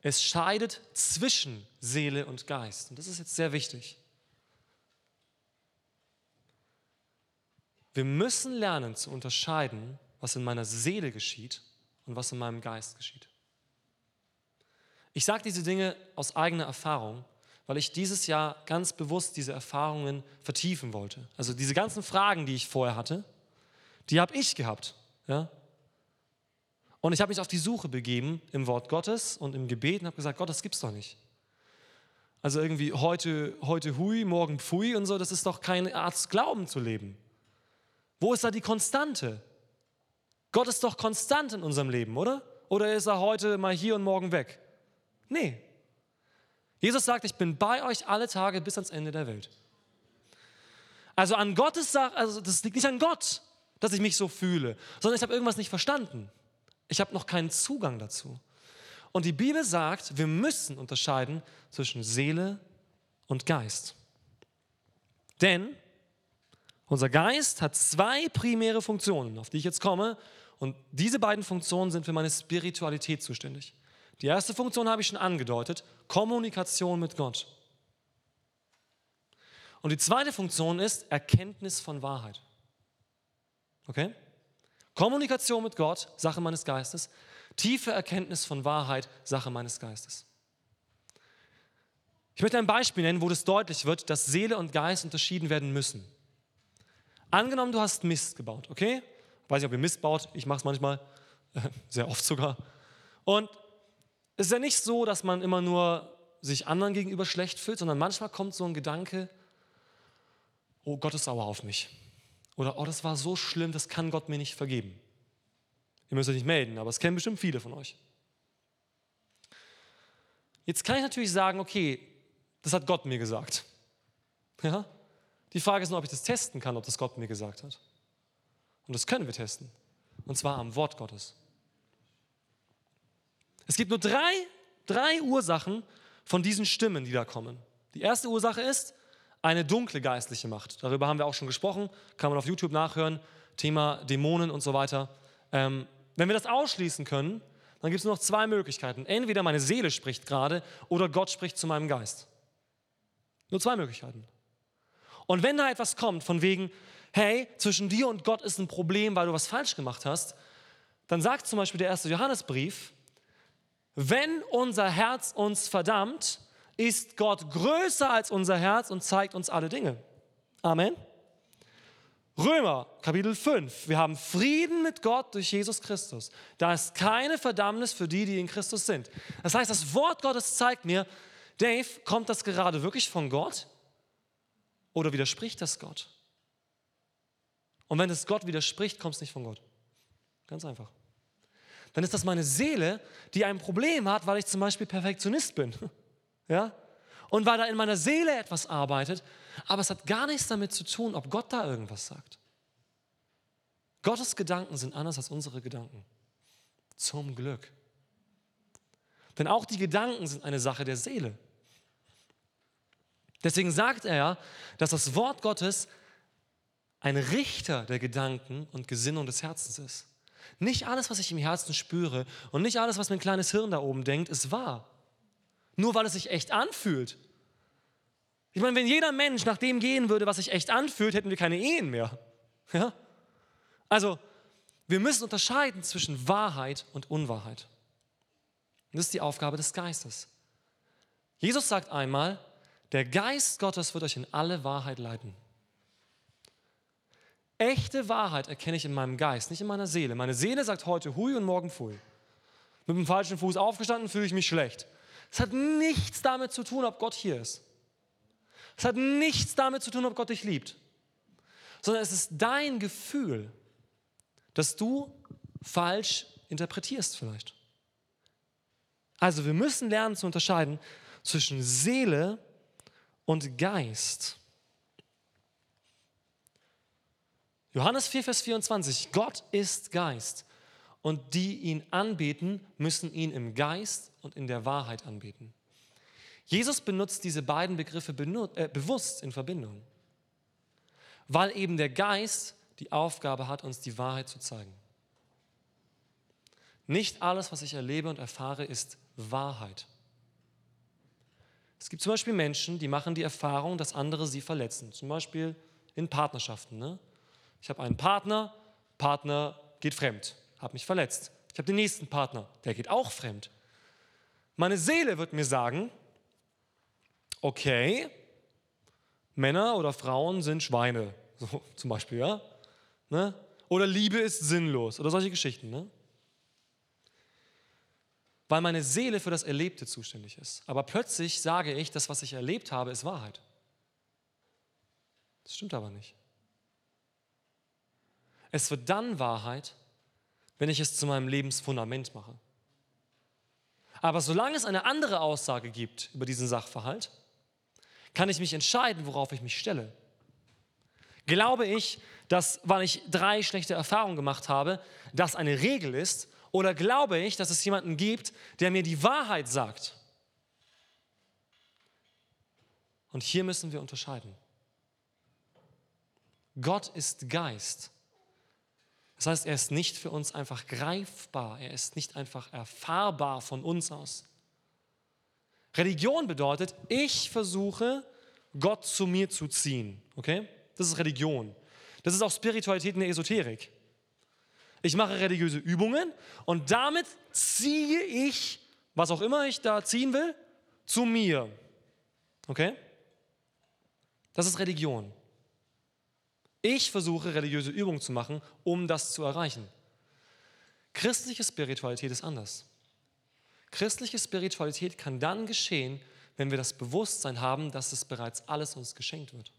es scheidet zwischen Seele und Geist. Und das ist jetzt sehr wichtig. Wir müssen lernen zu unterscheiden was in meiner Seele geschieht und was in meinem Geist geschieht. Ich sage diese Dinge aus eigener Erfahrung, weil ich dieses Jahr ganz bewusst diese Erfahrungen vertiefen wollte. Also diese ganzen Fragen, die ich vorher hatte, die habe ich gehabt. Ja? Und ich habe mich auf die Suche begeben im Wort Gottes und im Gebet und habe gesagt, Gott, das gibt's doch nicht. Also irgendwie heute, heute hui, morgen pfui und so, das ist doch keine Art Glauben zu leben. Wo ist da die Konstante? Gott ist doch konstant in unserem Leben, oder? Oder ist er heute mal hier und morgen weg? Nee. Jesus sagt, ich bin bei euch alle Tage bis ans Ende der Welt. Also an Gottes Sache, also das liegt nicht an Gott, dass ich mich so fühle, sondern ich habe irgendwas nicht verstanden. Ich habe noch keinen Zugang dazu. Und die Bibel sagt, wir müssen unterscheiden zwischen Seele und Geist. Denn unser Geist hat zwei primäre Funktionen, auf die ich jetzt komme, und diese beiden Funktionen sind für meine Spiritualität zuständig. Die erste Funktion habe ich schon angedeutet, Kommunikation mit Gott. Und die zweite Funktion ist Erkenntnis von Wahrheit. Okay? Kommunikation mit Gott, Sache meines Geistes. Tiefe Erkenntnis von Wahrheit, Sache meines Geistes. Ich möchte ein Beispiel nennen, wo das deutlich wird, dass Seele und Geist unterschieden werden müssen. Angenommen, du hast Mist gebaut, okay? Weiß nicht, ob ihr Mist baut, ich mache es manchmal, sehr oft sogar. Und es ist ja nicht so, dass man immer nur sich anderen gegenüber schlecht fühlt, sondern manchmal kommt so ein Gedanke, oh, Gott ist sauer auf mich. Oder, oh, das war so schlimm, das kann Gott mir nicht vergeben. Ihr müsst euch nicht melden, aber es kennen bestimmt viele von euch. Jetzt kann ich natürlich sagen, okay, das hat Gott mir gesagt. Ja? Die Frage ist nur, ob ich das testen kann, ob das Gott mir gesagt hat. Und das können wir testen. Und zwar am Wort Gottes. Es gibt nur drei, drei Ursachen von diesen Stimmen, die da kommen. Die erste Ursache ist eine dunkle geistliche Macht. Darüber haben wir auch schon gesprochen, kann man auf YouTube nachhören. Thema Dämonen und so weiter. Ähm, wenn wir das ausschließen können, dann gibt es nur noch zwei Möglichkeiten. Entweder meine Seele spricht gerade oder Gott spricht zu meinem Geist. Nur zwei Möglichkeiten. Und wenn da etwas kommt von wegen, hey, zwischen dir und Gott ist ein Problem, weil du was falsch gemacht hast, dann sagt zum Beispiel der erste Johannesbrief, wenn unser Herz uns verdammt, ist Gott größer als unser Herz und zeigt uns alle Dinge. Amen. Römer Kapitel 5. Wir haben Frieden mit Gott durch Jesus Christus. Da ist keine Verdammnis für die, die in Christus sind. Das heißt, das Wort Gottes zeigt mir, Dave, kommt das gerade wirklich von Gott oder widerspricht das Gott? Und wenn es Gott widerspricht, kommt es nicht von Gott. Ganz einfach. Dann ist das meine Seele, die ein Problem hat, weil ich zum Beispiel Perfektionist bin. Ja? Und weil da in meiner Seele etwas arbeitet, aber es hat gar nichts damit zu tun, ob Gott da irgendwas sagt. Gottes Gedanken sind anders als unsere Gedanken. Zum Glück. Denn auch die Gedanken sind eine Sache der Seele. Deswegen sagt er, dass das Wort Gottes ein Richter der Gedanken und Gesinnung des Herzens ist. Nicht alles, was ich im Herzen spüre und nicht alles, was mein kleines Hirn da oben denkt, ist wahr. Nur weil es sich echt anfühlt. Ich meine, wenn jeder Mensch nach dem gehen würde, was sich echt anfühlt, hätten wir keine Ehen mehr. Ja? Also, wir müssen unterscheiden zwischen Wahrheit und Unwahrheit. Und das ist die Aufgabe des Geistes. Jesus sagt einmal, der Geist Gottes wird euch in alle Wahrheit leiten. Echte Wahrheit erkenne ich in meinem Geist, nicht in meiner Seele. Meine Seele sagt heute hui und morgen pfui. Mit dem falschen Fuß aufgestanden fühle ich mich schlecht. Es hat nichts damit zu tun, ob Gott hier ist. Es hat nichts damit zu tun, ob Gott dich liebt. Sondern es ist dein Gefühl, dass du falsch interpretierst vielleicht. Also wir müssen lernen zu unterscheiden zwischen Seele und Geist. Johannes 4, Vers 24, Gott ist Geist und die ihn anbeten, müssen ihn im Geist und in der Wahrheit anbeten. Jesus benutzt diese beiden Begriffe äh, bewusst in Verbindung, weil eben der Geist die Aufgabe hat, uns die Wahrheit zu zeigen. Nicht alles, was ich erlebe und erfahre, ist Wahrheit. Es gibt zum Beispiel Menschen, die machen die Erfahrung, dass andere sie verletzen. Zum Beispiel in Partnerschaften. Ne? Ich habe einen Partner, Partner geht fremd, hat mich verletzt. Ich habe den nächsten Partner, der geht auch fremd. Meine Seele wird mir sagen, okay, Männer oder Frauen sind Schweine, so zum Beispiel, ja? Ne? Oder Liebe ist sinnlos oder solche Geschichten. Ne? Weil meine Seele für das Erlebte zuständig ist. Aber plötzlich sage ich, das, was ich erlebt habe, ist Wahrheit. Das stimmt aber nicht. Es wird dann Wahrheit, wenn ich es zu meinem Lebensfundament mache. Aber solange es eine andere Aussage gibt über diesen Sachverhalt, kann ich mich entscheiden, worauf ich mich stelle. Glaube ich, dass, weil ich drei schlechte Erfahrungen gemacht habe, das eine Regel ist? Oder glaube ich, dass es jemanden gibt, der mir die Wahrheit sagt? Und hier müssen wir unterscheiden. Gott ist Geist. Das heißt, er ist nicht für uns einfach greifbar, er ist nicht einfach erfahrbar von uns aus. Religion bedeutet, ich versuche, Gott zu mir zu ziehen. Okay? Das ist Religion. Das ist auch Spiritualität in der Esoterik. Ich mache religiöse Übungen und damit ziehe ich, was auch immer ich da ziehen will, zu mir. Okay? Das ist Religion. Ich versuche religiöse Übungen zu machen, um das zu erreichen. Christliche Spiritualität ist anders. Christliche Spiritualität kann dann geschehen, wenn wir das Bewusstsein haben, dass es bereits alles uns geschenkt wird.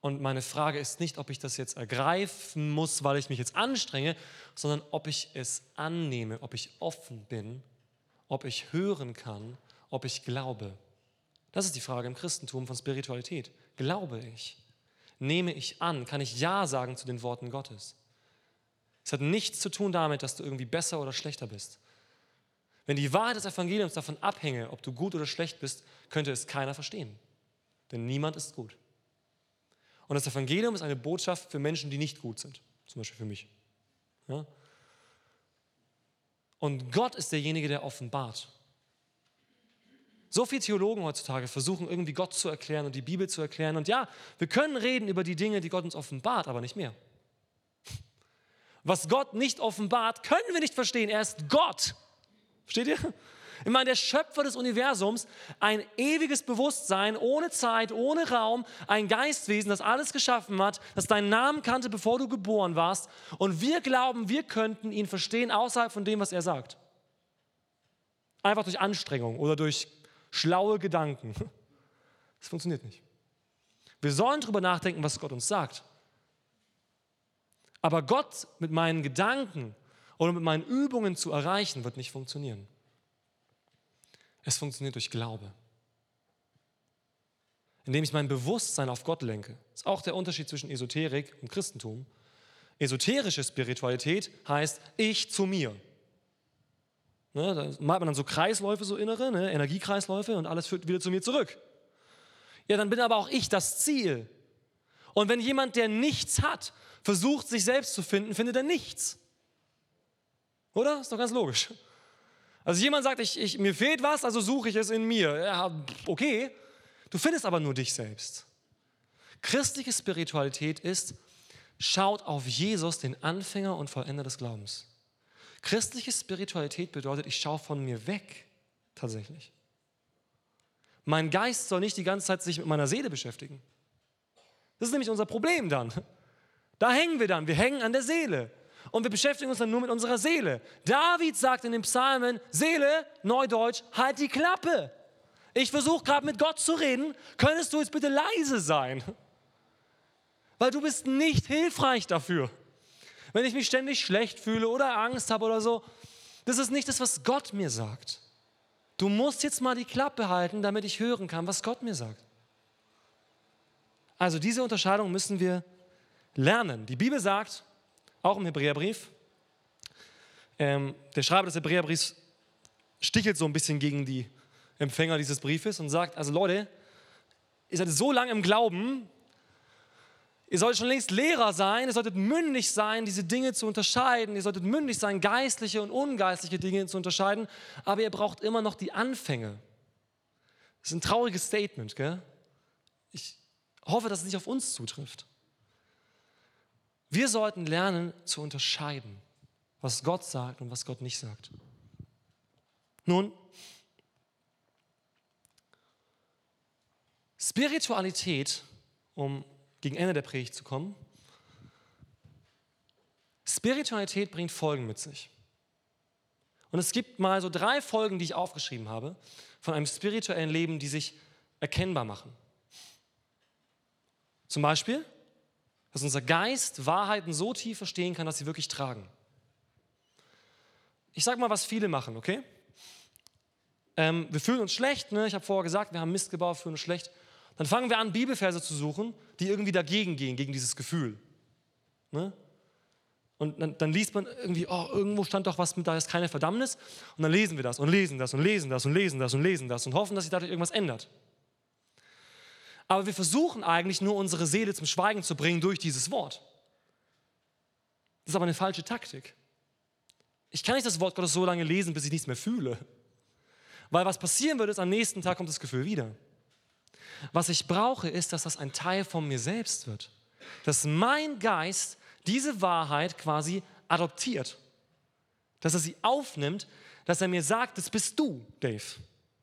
Und meine Frage ist nicht, ob ich das jetzt ergreifen muss, weil ich mich jetzt anstrenge, sondern ob ich es annehme, ob ich offen bin, ob ich hören kann, ob ich glaube. Das ist die Frage im Christentum von Spiritualität. Glaube ich? Nehme ich an? Kann ich Ja sagen zu den Worten Gottes? Es hat nichts zu tun damit, dass du irgendwie besser oder schlechter bist. Wenn die Wahrheit des Evangeliums davon abhänge, ob du gut oder schlecht bist, könnte es keiner verstehen. Denn niemand ist gut. Und das Evangelium ist eine Botschaft für Menschen, die nicht gut sind. Zum Beispiel für mich. Ja? Und Gott ist derjenige, der offenbart. So viele Theologen heutzutage versuchen irgendwie Gott zu erklären und die Bibel zu erklären. Und ja, wir können reden über die Dinge, die Gott uns offenbart, aber nicht mehr. Was Gott nicht offenbart, können wir nicht verstehen. Er ist Gott. Versteht ihr? Ich meine, der Schöpfer des Universums, ein ewiges Bewusstsein, ohne Zeit, ohne Raum, ein Geistwesen, das alles geschaffen hat, das deinen Namen kannte, bevor du geboren warst. Und wir glauben, wir könnten ihn verstehen außerhalb von dem, was er sagt. Einfach durch Anstrengung oder durch schlaue Gedanken. Das funktioniert nicht. Wir sollen darüber nachdenken, was Gott uns sagt. Aber Gott mit meinen Gedanken oder mit meinen Übungen zu erreichen, wird nicht funktionieren. Es funktioniert durch Glaube. Indem ich mein Bewusstsein auf Gott lenke. Das ist auch der Unterschied zwischen Esoterik und Christentum. Esoterische Spiritualität heißt ich zu mir. Ne, da malt man dann so Kreisläufe, so innere, ne, Energiekreisläufe und alles führt wieder zu mir zurück. Ja, dann bin aber auch ich das Ziel. Und wenn jemand, der nichts hat, versucht, sich selbst zu finden, findet er nichts. Oder? Ist doch ganz logisch. Also jemand sagt, ich, ich, mir fehlt was, also suche ich es in mir. Ja, okay, du findest aber nur dich selbst. Christliche Spiritualität ist, schaut auf Jesus, den Anfänger und Vollender des Glaubens. Christliche Spiritualität bedeutet, ich schaue von mir weg, tatsächlich. Mein Geist soll nicht die ganze Zeit sich mit meiner Seele beschäftigen. Das ist nämlich unser Problem dann. Da hängen wir dann, wir hängen an der Seele und wir beschäftigen uns dann nur mit unserer Seele. David sagt in den Psalmen, Seele, Neudeutsch, halt die Klappe. Ich versuche gerade mit Gott zu reden, könntest du jetzt bitte leise sein? Weil du bist nicht hilfreich dafür. Wenn ich mich ständig schlecht fühle oder Angst habe oder so, das ist nicht das, was Gott mir sagt. Du musst jetzt mal die Klappe halten, damit ich hören kann, was Gott mir sagt. Also diese Unterscheidung müssen wir lernen. Die Bibel sagt, auch im Hebräerbrief. Ähm, der Schreiber des Hebräerbriefs stichelt so ein bisschen gegen die Empfänger dieses Briefes und sagt, also Leute, ihr seid so lange im Glauben, ihr solltet schon längst Lehrer sein, ihr solltet mündig sein, diese Dinge zu unterscheiden, ihr solltet mündig sein, geistliche und ungeistliche Dinge zu unterscheiden, aber ihr braucht immer noch die Anfänge. Das ist ein trauriges Statement, gell? Ich hoffe, dass es nicht auf uns zutrifft. Wir sollten lernen zu unterscheiden, was Gott sagt und was Gott nicht sagt. Nun, Spiritualität, um gegen Ende der Predigt zu kommen, Spiritualität bringt Folgen mit sich. Und es gibt mal so drei Folgen, die ich aufgeschrieben habe, von einem spirituellen Leben, die sich erkennbar machen. Zum Beispiel, dass unser Geist Wahrheiten so tief verstehen kann, dass sie wirklich tragen. Ich sage mal, was viele machen, okay? Ähm, wir fühlen uns schlecht, ne? ich habe vorher gesagt, wir haben Mist gebaut, fühlen uns schlecht. Dann fangen wir an, Bibelverse zu suchen, die irgendwie dagegen gehen, gegen dieses Gefühl. Ne? Und dann, dann, liest man irgendwie, oh, irgendwo stand doch was mit, da ist keine Verdammnis. Und dann lesen wir das und lesen das und lesen das und lesen das und lesen das und hoffen, dass sich dadurch irgendwas ändert. Aber wir versuchen eigentlich nur unsere Seele zum Schweigen zu bringen durch dieses Wort. Das ist aber eine falsche Taktik. Ich kann nicht das Wort Gottes so lange lesen, bis ich nichts mehr fühle. Weil was passieren würde, ist, am nächsten Tag kommt das Gefühl wieder. Was ich brauche, ist, dass das ein Teil von mir selbst wird. Dass mein Geist diese Wahrheit quasi adoptiert. Dass er sie aufnimmt, dass er mir sagt, das bist du, Dave.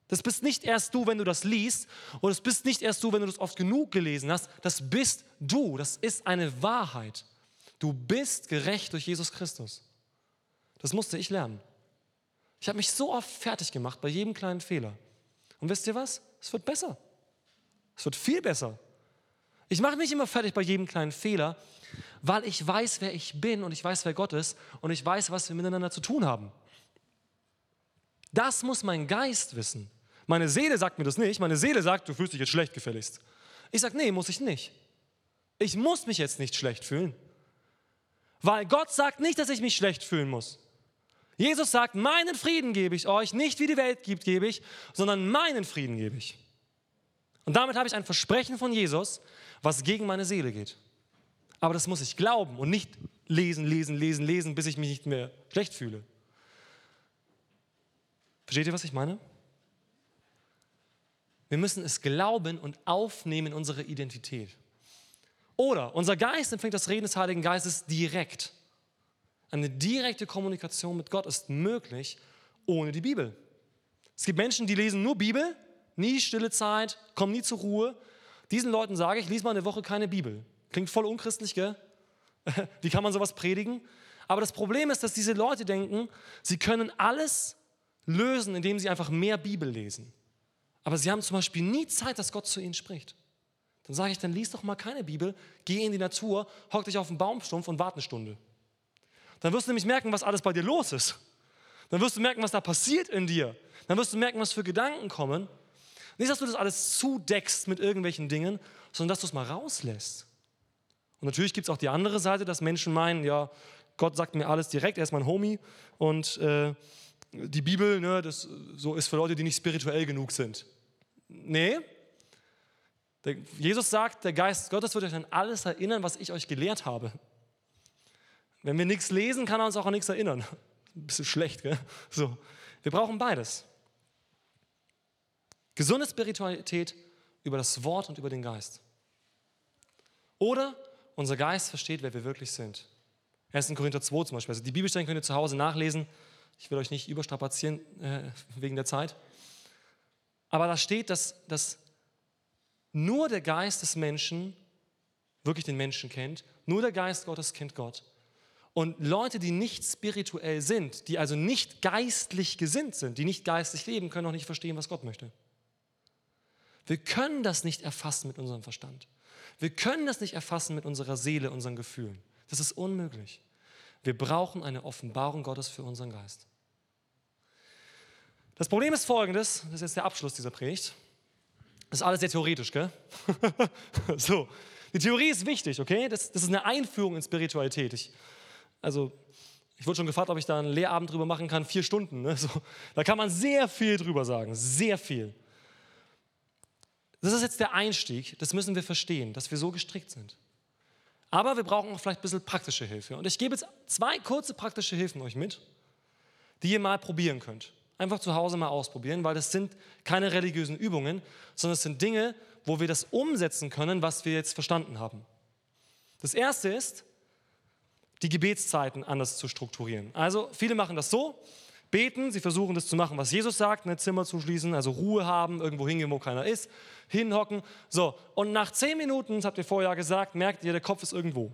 Das bist nicht erst du, wenn du das liest, und es bist nicht erst du, wenn du das oft genug gelesen hast. Das bist du. Das ist eine Wahrheit. Du bist gerecht durch Jesus Christus. Das musste ich lernen. Ich habe mich so oft fertig gemacht bei jedem kleinen Fehler. Und wisst ihr was? Es wird besser. Es wird viel besser. Ich mache mich immer fertig bei jedem kleinen Fehler, weil ich weiß, wer ich bin und ich weiß, wer Gott ist und ich weiß, was wir miteinander zu tun haben. Das muss mein Geist wissen. Meine Seele sagt mir das nicht. Meine Seele sagt, du fühlst dich jetzt schlecht gefälligst. Ich sage, nee, muss ich nicht. Ich muss mich jetzt nicht schlecht fühlen. Weil Gott sagt nicht, dass ich mich schlecht fühlen muss. Jesus sagt, meinen Frieden gebe ich euch, nicht wie die Welt gibt, gebe ich, sondern meinen Frieden gebe ich. Und damit habe ich ein Versprechen von Jesus, was gegen meine Seele geht. Aber das muss ich glauben und nicht lesen, lesen, lesen, lesen, bis ich mich nicht mehr schlecht fühle. Versteht ihr, was ich meine? Wir müssen es glauben und aufnehmen in unsere Identität. Oder unser Geist empfängt das Reden des Heiligen Geistes direkt. Eine direkte Kommunikation mit Gott ist möglich ohne die Bibel. Es gibt Menschen, die lesen nur Bibel, nie stille Zeit, kommen nie zur Ruhe. Diesen Leuten sage ich, lies mal eine Woche keine Bibel. Klingt voll unchristlich, gell? Wie kann man sowas predigen? Aber das Problem ist, dass diese Leute denken, sie können alles lösen, indem sie einfach mehr Bibel lesen. Aber sie haben zum Beispiel nie Zeit, dass Gott zu ihnen spricht. Dann sage ich, dann lies doch mal keine Bibel, geh in die Natur, hock dich auf den Baumstumpf und warte eine Stunde. Dann wirst du nämlich merken, was alles bei dir los ist. Dann wirst du merken, was da passiert in dir. Dann wirst du merken, was für Gedanken kommen. Nicht, dass du das alles zudeckst mit irgendwelchen Dingen, sondern dass du es mal rauslässt. Und natürlich gibt es auch die andere Seite, dass Menschen meinen, ja, Gott sagt mir alles direkt, er ist mein Homie und äh, die Bibel, ne, das so ist für Leute, die nicht spirituell genug sind. Nee. Der, Jesus sagt, der Geist Gottes wird euch an alles erinnern, was ich euch gelehrt habe. Wenn wir nichts lesen, kann er uns auch an nichts erinnern. Bisschen schlecht, gell? So. Wir brauchen beides. Gesunde Spiritualität über das Wort und über den Geist. Oder unser Geist versteht, wer wir wirklich sind. 1. Korinther 2 zum Beispiel. Also die Bibelstellen könnt ihr zu Hause nachlesen. Ich will euch nicht überstrapazieren äh, wegen der Zeit. Aber da steht, dass, dass nur der Geist des Menschen wirklich den Menschen kennt. Nur der Geist Gottes kennt Gott. Und Leute, die nicht spirituell sind, die also nicht geistlich gesinnt sind, die nicht geistlich leben, können auch nicht verstehen, was Gott möchte. Wir können das nicht erfassen mit unserem Verstand. Wir können das nicht erfassen mit unserer Seele, unseren Gefühlen. Das ist unmöglich. Wir brauchen eine Offenbarung Gottes für unseren Geist. Das Problem ist folgendes, das ist jetzt der Abschluss dieser Predigt. Das ist alles sehr theoretisch, gell? so, die Theorie ist wichtig, okay? Das, das ist eine Einführung in Spiritualität. Ich, also, ich wurde schon gefragt, ob ich da einen Lehrabend drüber machen kann, vier Stunden. Ne? So, da kann man sehr viel drüber sagen, sehr viel. Das ist jetzt der Einstieg, das müssen wir verstehen, dass wir so gestrickt sind. Aber wir brauchen auch vielleicht ein bisschen praktische Hilfe. Und ich gebe jetzt zwei kurze praktische Hilfen euch mit, die ihr mal probieren könnt. Einfach zu Hause mal ausprobieren, weil das sind keine religiösen Übungen, sondern es sind Dinge, wo wir das umsetzen können, was wir jetzt verstanden haben. Das erste ist, die Gebetszeiten anders zu strukturieren. Also viele machen das so, beten, sie versuchen das zu machen, was Jesus sagt, ein ne, Zimmer zu schließen, also Ruhe haben, irgendwo hingehen, wo keiner ist, hinhocken. So, und nach zehn Minuten, das habt ihr vorher gesagt, merkt ihr, der Kopf ist irgendwo.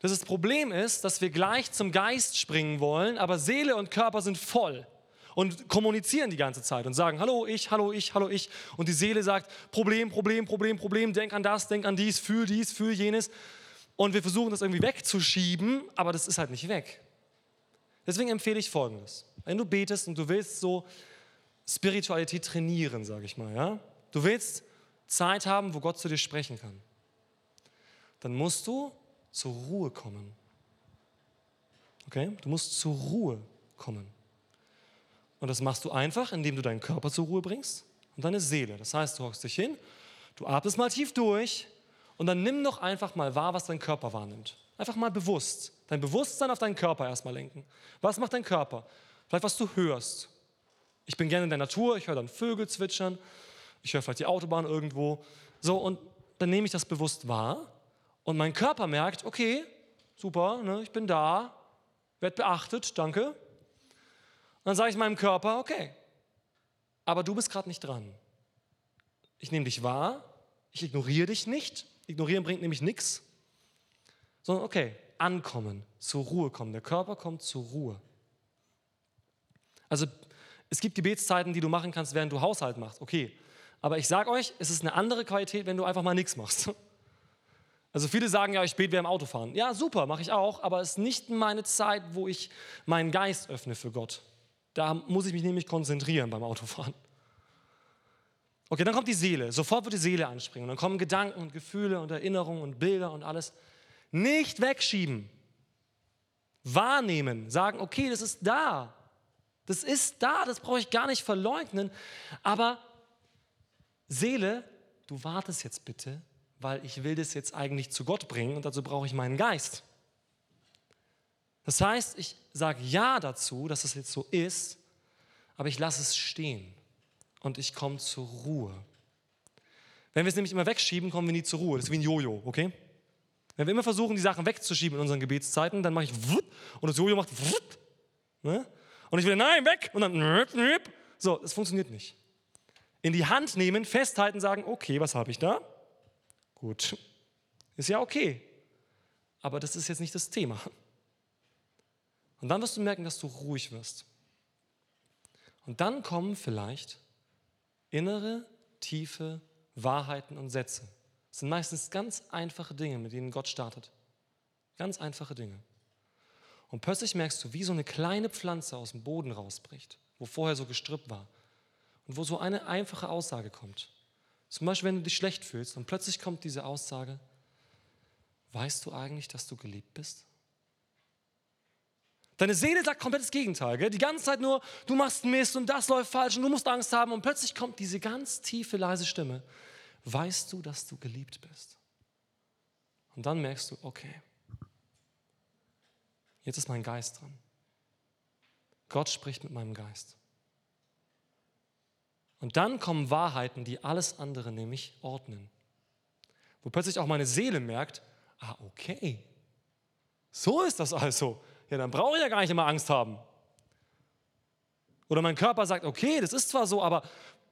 Das, das Problem ist, dass wir gleich zum Geist springen wollen, aber Seele und Körper sind voll und kommunizieren die ganze Zeit und sagen, hallo ich, hallo ich, hallo ich. Und die Seele sagt, Problem, Problem, Problem, Problem, denk an das, denk an dies, fühl dies, fühl jenes. Und wir versuchen das irgendwie wegzuschieben, aber das ist halt nicht weg. Deswegen empfehle ich Folgendes. Wenn du betest und du willst so Spiritualität trainieren, sage ich mal, ja? du willst Zeit haben, wo Gott zu dir sprechen kann, dann musst du zur Ruhe kommen. Okay? Du musst zur Ruhe kommen. Und das machst du einfach, indem du deinen Körper zur Ruhe bringst und deine Seele. Das heißt, du hockst dich hin, du atmest mal tief durch und dann nimm doch einfach mal wahr, was dein Körper wahrnimmt. Einfach mal bewusst. Dein Bewusstsein auf deinen Körper erstmal lenken. Was macht dein Körper? Vielleicht was du hörst. Ich bin gerne in der Natur, ich höre dann Vögel zwitschern, ich höre vielleicht die Autobahn irgendwo. So, und dann nehme ich das bewusst wahr und mein Körper merkt, okay, super, ne, ich bin da, werde beachtet, danke. Und dann sage ich meinem Körper, okay, aber du bist gerade nicht dran. Ich nehme dich wahr, ich ignoriere dich nicht. Ignorieren bringt nämlich nichts. Sondern okay, ankommen, zur Ruhe kommen. Der Körper kommt zur Ruhe. Also es gibt Gebetszeiten, die du machen kannst, während du Haushalt machst. Okay, aber ich sage euch, es ist eine andere Qualität, wenn du einfach mal nichts machst. Also viele sagen ja, ich bete während dem Autofahren. Ja, super, mache ich auch, aber es ist nicht meine Zeit, wo ich meinen Geist öffne für Gott. Da muss ich mich nämlich konzentrieren beim Autofahren. Okay, dann kommt die Seele. Sofort wird die Seele anspringen. Und dann kommen Gedanken und Gefühle und Erinnerungen und Bilder und alles. Nicht wegschieben. Wahrnehmen. Sagen, okay, das ist da. Das ist da, das brauche ich gar nicht verleugnen. Aber Seele, du wartest jetzt bitte, weil ich will das jetzt eigentlich zu Gott bringen und dazu brauche ich meinen Geist. Das heißt, ich sage ja dazu, dass es jetzt so ist, aber ich lasse es stehen und ich komme zur Ruhe. Wenn wir es nämlich immer wegschieben, kommen wir nie zur Ruhe. Das ist wie ein Jojo, okay? Wenn wir immer versuchen, die Sachen wegzuschieben in unseren Gebetszeiten, dann mache ich und das Jojo macht ne? und ich will nein weg und dann so, das funktioniert nicht. In die Hand nehmen, festhalten, sagen, okay, was habe ich da? Gut, ist ja okay, aber das ist jetzt nicht das Thema. Und dann wirst du merken, dass du ruhig wirst. Und dann kommen vielleicht innere, tiefe Wahrheiten und Sätze. Sind meistens ganz einfache Dinge, mit denen Gott startet. Ganz einfache Dinge. Und plötzlich merkst du, wie so eine kleine Pflanze aus dem Boden rausbricht, wo vorher so Gestrüpp war. Und wo so eine einfache Aussage kommt. Zum Beispiel, wenn du dich schlecht fühlst und plötzlich kommt diese Aussage, weißt du eigentlich, dass du geliebt bist? Deine Seele sagt komplett das Gegenteil. Gell? Die ganze Zeit nur, du machst Mist und das läuft falsch und du musst Angst haben. Und plötzlich kommt diese ganz tiefe, leise Stimme. Weißt du, dass du geliebt bist? Und dann merkst du, okay, jetzt ist mein Geist dran. Gott spricht mit meinem Geist. Und dann kommen Wahrheiten, die alles andere nämlich ordnen. Wo plötzlich auch meine Seele merkt, ah, okay, so ist das also ja, dann brauche ich ja gar nicht immer Angst haben. Oder mein Körper sagt, okay, das ist zwar so, aber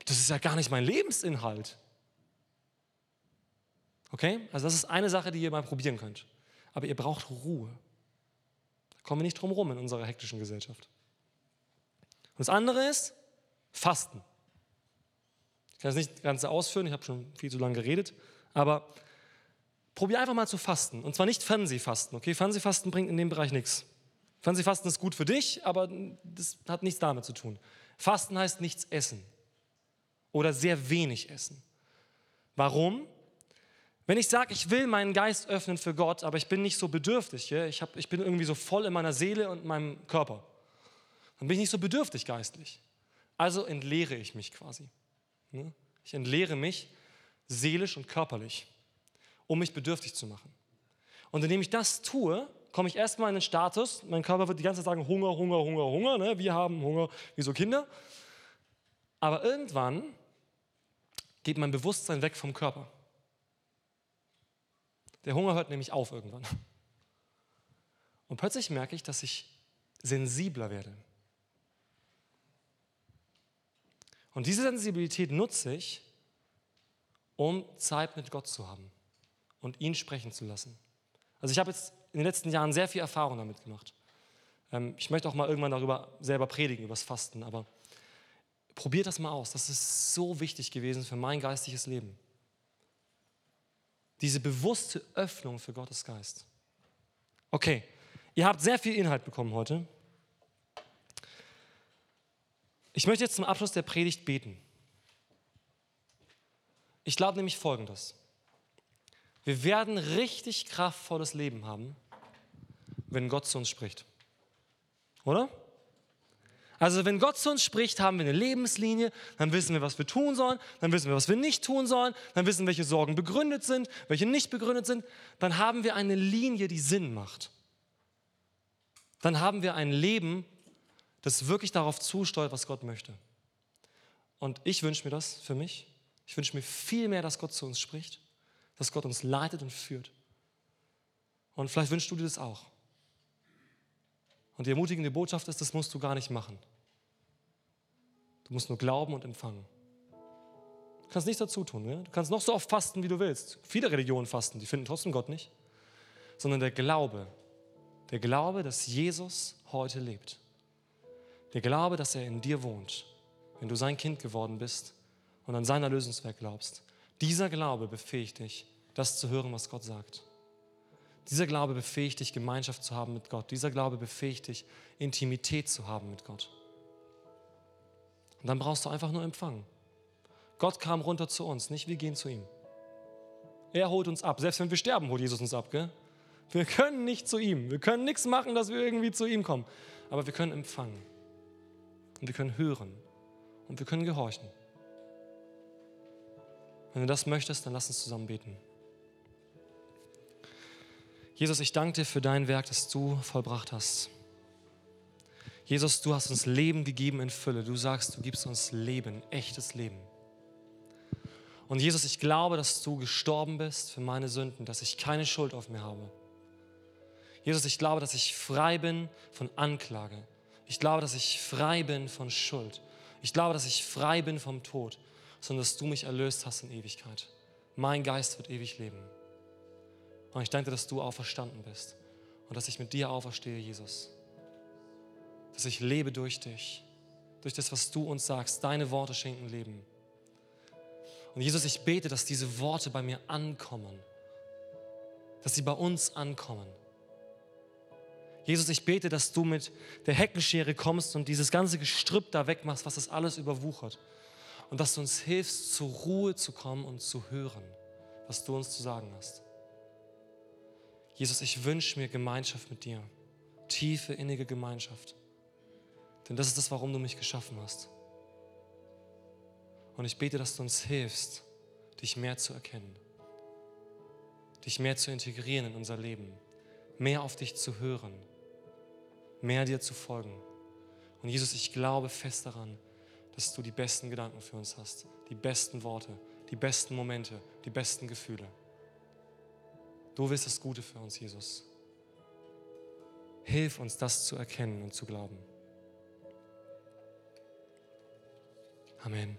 das ist ja gar nicht mein Lebensinhalt. Okay? Also das ist eine Sache, die ihr mal probieren könnt. Aber ihr braucht Ruhe. Da kommen wir nicht drum rum in unserer hektischen Gesellschaft. Und das andere ist Fasten. Ich kann das nicht ganz ausführen, ich habe schon viel zu lange geredet, aber probier einfach mal zu fasten. Und zwar nicht Fernsehfasten, okay? Fernsehfasten bringt in dem Bereich nichts. Fernsehfasten ist gut für dich, aber das hat nichts damit zu tun. Fasten heißt nichts essen oder sehr wenig essen. Warum? Wenn ich sage, ich will meinen Geist öffnen für Gott, aber ich bin nicht so bedürftig, ich, hab, ich bin irgendwie so voll in meiner Seele und meinem Körper, dann bin ich nicht so bedürftig geistlich. Also entleere ich mich quasi. Ne? Ich entleere mich seelisch und körperlich, um mich bedürftig zu machen. Und indem ich das tue, komme ich erstmal in den Status, mein Körper wird die ganze Zeit sagen, Hunger, Hunger, Hunger, Hunger, ne? wir haben Hunger, wie so Kinder. Aber irgendwann geht mein Bewusstsein weg vom Körper. Der Hunger hört nämlich auf irgendwann. Und plötzlich merke ich, dass ich sensibler werde. Und diese Sensibilität nutze ich, um Zeit mit Gott zu haben und ihn sprechen zu lassen. Also ich habe jetzt in den letzten Jahren sehr viel Erfahrung damit gemacht. Ähm, ich möchte auch mal irgendwann darüber selber predigen, über das Fasten, aber probiert das mal aus. Das ist so wichtig gewesen für mein geistiges Leben. Diese bewusste Öffnung für Gottes Geist. Okay, ihr habt sehr viel Inhalt bekommen heute. Ich möchte jetzt zum Abschluss der Predigt beten. Ich glaube nämlich Folgendes. Wir werden richtig kraftvolles Leben haben, wenn Gott zu uns spricht. Oder? Also wenn Gott zu uns spricht, haben wir eine Lebenslinie, dann wissen wir, was wir tun sollen, dann wissen wir, was wir nicht tun sollen, dann wissen, welche Sorgen begründet sind, welche nicht begründet sind, dann haben wir eine Linie, die Sinn macht. Dann haben wir ein Leben, das wirklich darauf zusteuert, was Gott möchte. Und ich wünsche mir das für mich. Ich wünsche mir viel mehr, dass Gott zu uns spricht dass Gott uns leitet und führt. Und vielleicht wünschst du dir das auch. Und die ermutigende Botschaft ist, das musst du gar nicht machen. Du musst nur glauben und empfangen. Du kannst nichts dazu tun. Ne? Du kannst noch so oft fasten, wie du willst. Viele Religionen fasten, die finden trotzdem Gott nicht. Sondern der Glaube, der Glaube, dass Jesus heute lebt. Der Glaube, dass er in dir wohnt, wenn du sein Kind geworden bist und an sein Erlösungswerk glaubst. Dieser Glaube befähigt dich, das zu hören, was Gott sagt. Dieser Glaube befähigt dich, Gemeinschaft zu haben mit Gott. Dieser Glaube befähigt dich, Intimität zu haben mit Gott. Und dann brauchst du einfach nur empfangen. Gott kam runter zu uns, nicht wir gehen zu ihm. Er holt uns ab. Selbst wenn wir sterben, holt Jesus uns ab. Gell? Wir können nicht zu ihm. Wir können nichts machen, dass wir irgendwie zu ihm kommen. Aber wir können empfangen. Und wir können hören. Und wir können gehorchen. Wenn du das möchtest, dann lass uns zusammen beten. Jesus, ich danke dir für dein Werk, das du vollbracht hast. Jesus, du hast uns Leben gegeben in Fülle. Du sagst, du gibst uns Leben, echtes Leben. Und Jesus, ich glaube, dass du gestorben bist für meine Sünden, dass ich keine Schuld auf mir habe. Jesus, ich glaube, dass ich frei bin von Anklage. Ich glaube, dass ich frei bin von Schuld. Ich glaube, dass ich frei bin vom Tod, sondern dass du mich erlöst hast in Ewigkeit. Mein Geist wird ewig leben. Und ich danke, dass du auferstanden bist und dass ich mit dir auferstehe, Jesus. Dass ich lebe durch dich, durch das, was du uns sagst. Deine Worte schenken Leben. Und Jesus, ich bete, dass diese Worte bei mir ankommen, dass sie bei uns ankommen. Jesus, ich bete, dass du mit der Heckenschere kommst und dieses ganze Gestrüpp da wegmachst, was das alles überwuchert. Und dass du uns hilfst, zur Ruhe zu kommen und zu hören, was du uns zu sagen hast. Jesus, ich wünsche mir Gemeinschaft mit dir, tiefe, innige Gemeinschaft. Denn das ist das, warum du mich geschaffen hast. Und ich bete, dass du uns hilfst, dich mehr zu erkennen, dich mehr zu integrieren in unser Leben, mehr auf dich zu hören, mehr dir zu folgen. Und Jesus, ich glaube fest daran, dass du die besten Gedanken für uns hast, die besten Worte, die besten Momente, die besten Gefühle. Du willst das Gute für uns, Jesus. Hilf uns, das zu erkennen und zu glauben. Amen.